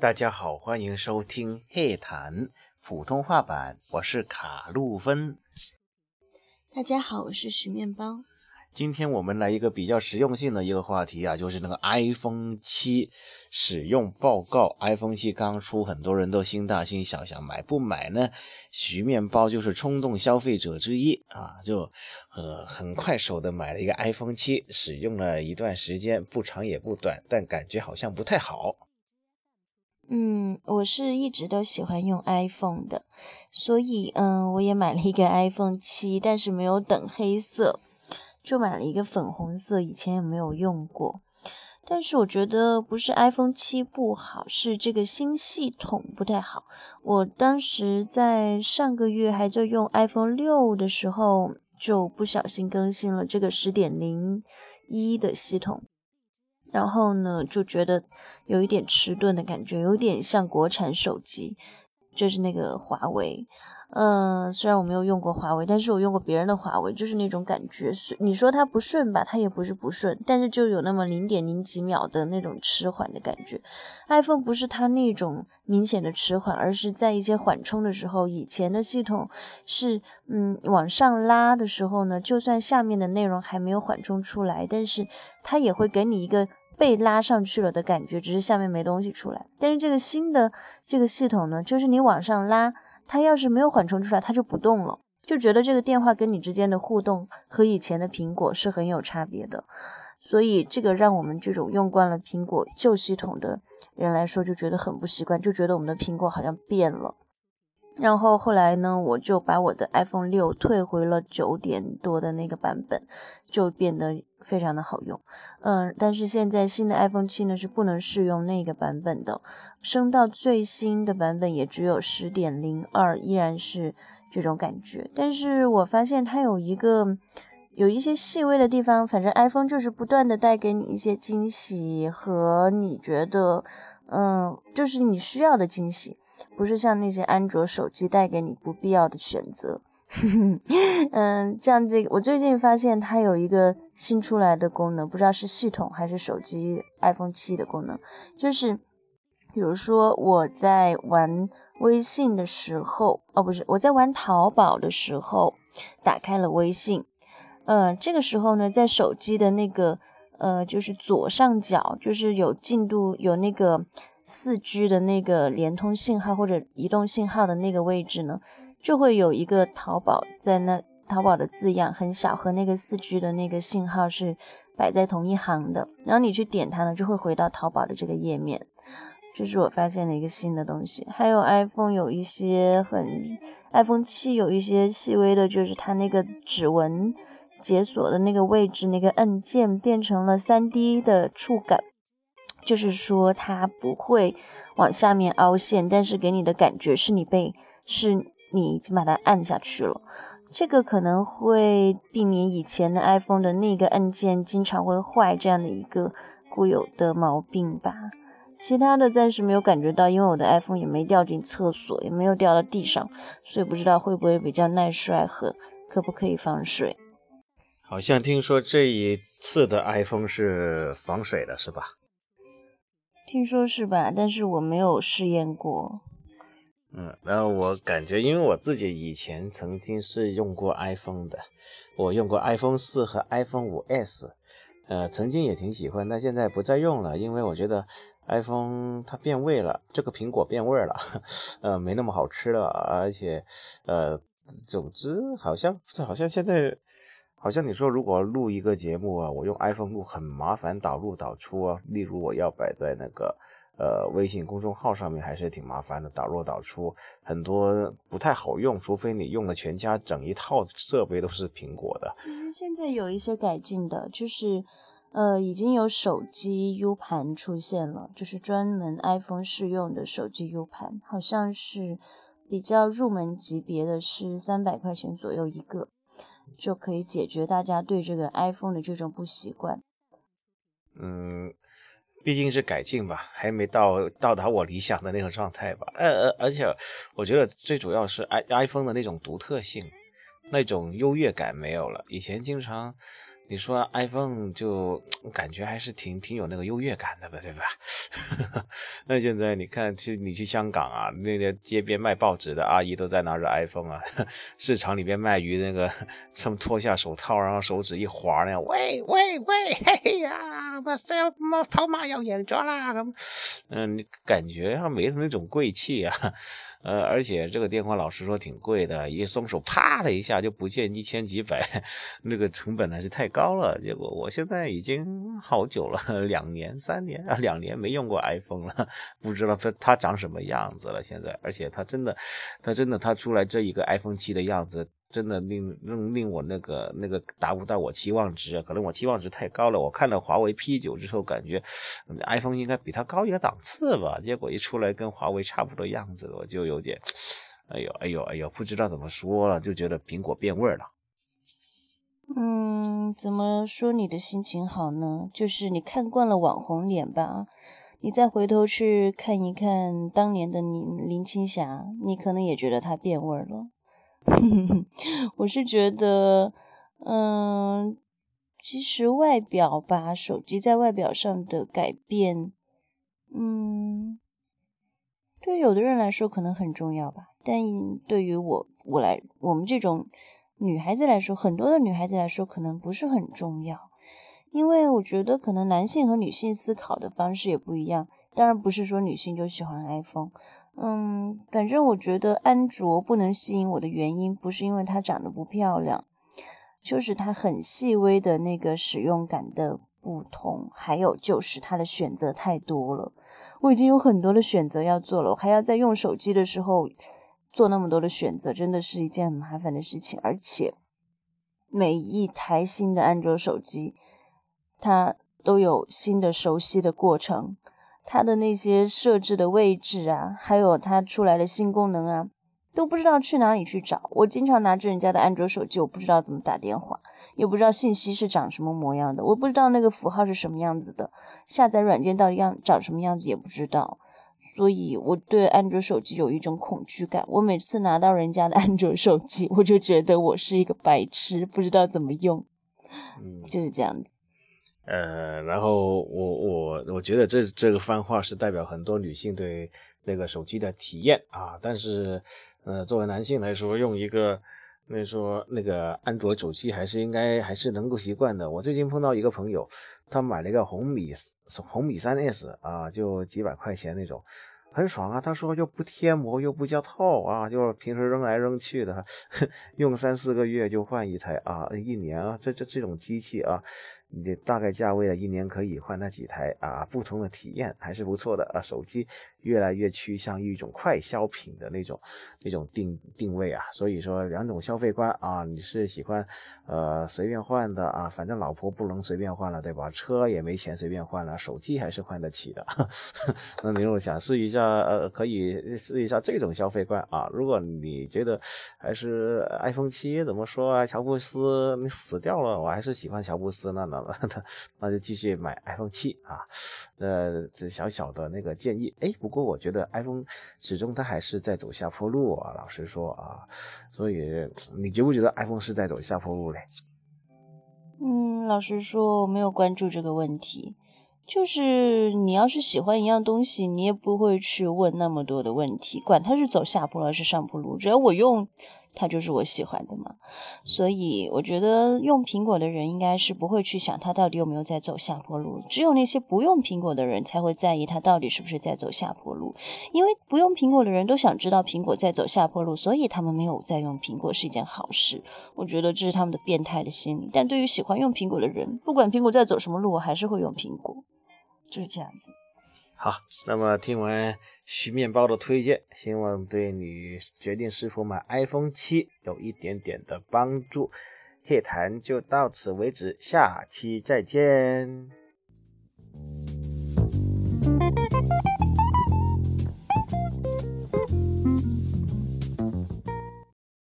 大家好，欢迎收听《黑谈》普通话版，我是卡路芬。大家好，我是徐面包。今天我们来一个比较实用性的一个话题啊，就是那个 iPhone 七使用报告。iPhone 七刚出，很多人都心大心小，想买不买呢？徐面包就是冲动消费者之一啊，就呃很快手的买了一个 iPhone 七，使用了一段时间，不长也不短，但感觉好像不太好。嗯，我是一直都喜欢用 iPhone 的，所以嗯，我也买了一个 iPhone 七，但是没有等黑色，就买了一个粉红色，以前也没有用过。但是我觉得不是 iPhone 七不好，是这个新系统不太好。我当时在上个月还在用 iPhone 六的时候，就不小心更新了这个十点零一的系统。然后呢，就觉得有一点迟钝的感觉，有点像国产手机，就是那个华为。嗯，虽然我没有用过华为，但是我用过别人的华为，就是那种感觉。是你说它不顺吧，它也不是不顺，但是就有那么零点零几秒的那种迟缓的感觉。iPhone 不是它那种明显的迟缓，而是在一些缓冲的时候，以前的系统是，嗯，往上拉的时候呢，就算下面的内容还没有缓冲出来，但是它也会给你一个。被拉上去了的感觉，只是下面没东西出来。但是这个新的这个系统呢，就是你往上拉，它要是没有缓冲出来，它就不动了，就觉得这个电话跟你之间的互动和以前的苹果是很有差别的。所以这个让我们这种用惯了苹果旧系统的人来说，就觉得很不习惯，就觉得我们的苹果好像变了。然后后来呢，我就把我的 iPhone 六退回了九点多的那个版本，就变得非常的好用。嗯，但是现在新的 iPhone 七呢是不能试用那个版本的，升到最新的版本也只有十点零二，依然是这种感觉。但是我发现它有一个有一些细微的地方，反正 iPhone 就是不断的带给你一些惊喜和你觉得，嗯，就是你需要的惊喜。不是像那些安卓手机带给你不必要的选择，嗯，像这个，我最近发现它有一个新出来的功能，不知道是系统还是手机 iPhone 七的功能，就是比如说我在玩微信的时候，哦，不是，我在玩淘宝的时候，打开了微信，嗯，这个时候呢，在手机的那个，呃，就是左上角，就是有进度，有那个。四 G 的那个联通信号或者移动信号的那个位置呢，就会有一个淘宝在那，淘宝的字样很小，和那个四 G 的那个信号是摆在同一行的。然后你去点它呢，就会回到淘宝的这个页面。这是我发现的一个新的东西。还有 iPhone 有一些很，iPhone 七有一些细微的，就是它那个指纹解锁的那个位置，那个按键变成了 3D 的触感。就是说它不会往下面凹陷，但是给你的感觉是你被是你已经把它按下去了。这个可能会避免以前的 iPhone 的那个按键经常会坏这样的一个固有的毛病吧。其他的暂时没有感觉到，因为我的 iPhone 也没掉进厕所，也没有掉到地上，所以不知道会不会比较耐摔和可不可以防水。好像听说这一次的 iPhone 是防水的，是吧？听说是吧？但是我没有试验过。嗯，然后我感觉，因为我自己以前曾经是用过 iPhone 的，我用过 iPhone 四和 iPhone 五 S，呃，曾经也挺喜欢，但现在不再用了，因为我觉得 iPhone 它变味了，这个苹果变味了，呃，没那么好吃了，而且，呃，总之好像这好像现在。好像你说，如果录一个节目啊，我用 iPhone 录很麻烦，导入导出啊。例如我要摆在那个呃微信公众号上面，还是挺麻烦的，导入导出很多不太好用，除非你用的全家整一套设备都是苹果的。其实现在有一些改进的，就是呃已经有手机 U 盘出现了，就是专门 iPhone 适用的手机 U 盘，好像是比较入门级别的是三百块钱左右一个。就可以解决大家对这个 iPhone 的这种不习惯。嗯，毕竟是改进吧，还没到到达我理想的那个状态吧。呃呃，而且我觉得最主要是 i iPhone 的那种独特性，那种优越感没有了。以前经常你说 iPhone 就感觉还是挺挺有那个优越感的吧，对吧？那现在你看，去你去香港啊，那个街边卖报纸的阿姨都在拿着 iPhone 啊，市场里边卖鱼那个，他们脱下手套，然后手指一划那样，喂喂喂，嘿呀，马上马跑马要赢咗啦，嗯，你感觉他没那种贵气啊。呃，而且这个电话老实说挺贵的，一松手啪的一下就不见一千几百，那个成本还是太高高了。结果我现在已经好久了，两年、三年啊，两年没用过 iPhone 了，不知道它它长什么样子了。现在，而且它真的，它真的，它出来这一个 iPhone 七的样子。真的令令令我那个那个达不到我期望值，可能我期望值太高了。我看了华为 P 九之后，感觉 iPhone 应该比它高一个档次吧。结果一出来跟华为差不多样子，我就有点，哎呦哎呦哎呦，不知道怎么说了，就觉得苹果变味了。嗯，怎么说你的心情好呢？就是你看惯了网红脸吧，你再回头去看一看当年的林林青霞，你可能也觉得她变味儿了。我是觉得，嗯，其实外表吧，手机在外表上的改变，嗯，对有的人来说可能很重要吧，但对于我我来，我们这种女孩子来说，很多的女孩子来说可能不是很重要，因为我觉得可能男性和女性思考的方式也不一样，当然不是说女性就喜欢 iPhone。嗯，反正我觉得安卓不能吸引我的原因，不是因为它长得不漂亮，就是它很细微的那个使用感的不同，还有就是它的选择太多了。我已经有很多的选择要做了，我还要在用手机的时候做那么多的选择，真的是一件很麻烦的事情。而且每一台新的安卓手机，它都有新的熟悉的过程。它的那些设置的位置啊，还有它出来的新功能啊，都不知道去哪里去找。我经常拿着人家的安卓手机，我不知道怎么打电话，也不知道信息是长什么模样的，我不知道那个符号是什么样子的，下载软件到底样长什么样子也不知道。所以我对安卓手机有一种恐惧感。我每次拿到人家的安卓手机，我就觉得我是一个白痴，不知道怎么用，嗯就是这样子。呃，然后我我我觉得这这个番话是代表很多女性对那个手机的体验啊，但是呃，作为男性来说，用一个那说那个安卓手机还是应该还是能够习惯的。我最近碰到一个朋友，他买了一个红米红米三 S 啊，就几百块钱那种。很爽啊！他说又不贴膜又不叫套啊，就是平时扔来扔去的，用三四个月就换一台啊，一年啊，这这这种机器啊，你大概价位的一年可以换它几台啊，不同的体验还是不错的啊。手机越来越趋向于一种快消品的那种那种定定位啊，所以说两种消费观啊，你是喜欢呃随便换的啊，反正老婆不能随便换了对吧？车也没钱随便换了，手机还是换得起的。那你如果想试一下。呃，可以试一下这种消费观啊。如果你觉得还是 iPhone 七怎么说啊？乔布斯你死掉了，我还是喜欢乔布斯，那那 那就继续买 iPhone 七啊。呃，这小小的那个建议，哎，不过我觉得 iPhone 始终它还是在走下坡路啊。老实说啊，所以你觉不觉得 iPhone 是在走下坡路嘞？嗯，老实说，我没有关注这个问题。就是你要是喜欢一样东西，你也不会去问那么多的问题，管它是走下坡路还是上坡路，只要我用。它就是我喜欢的嘛，所以我觉得用苹果的人应该是不会去想它到底有没有在走下坡路，只有那些不用苹果的人才会在意它到底是不是在走下坡路，因为不用苹果的人都想知道苹果在走下坡路，所以他们没有在用苹果是一件好事。我觉得这是他们的变态的心理。但对于喜欢用苹果的人，不管苹果在走什么路，我还是会用苹果，就是这样子。好，那么听完徐面包的推荐，希望对你决定是否买 iPhone 七有一点点的帮助。夜谈就到此为止，下期再见。